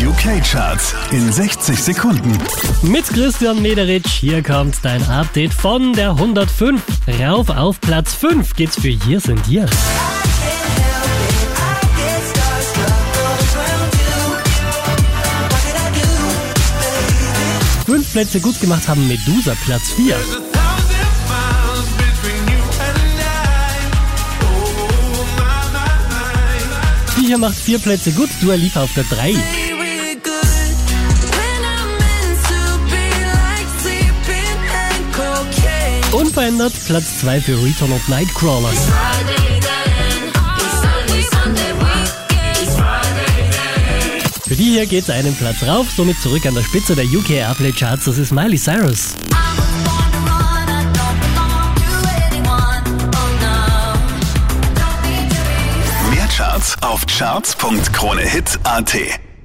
UK-Charts in 60 Sekunden. Mit Christian Mederitsch, hier kommt dein Update von der 105. Rauf auf Platz 5 geht's für Hier sind hier. Fünf Plätze gut gemacht haben Medusa Platz 4. Die hier macht vier Plätze gut, Dua Lipa auf der 3. Unverändert Platz 2 für Return of Nightcrawler. Für die hier geht's einen Platz rauf, somit zurück an der Spitze der UK Airplay Charts. Das ist Miley Cyrus. Mehr Charts auf charts.kronehit.at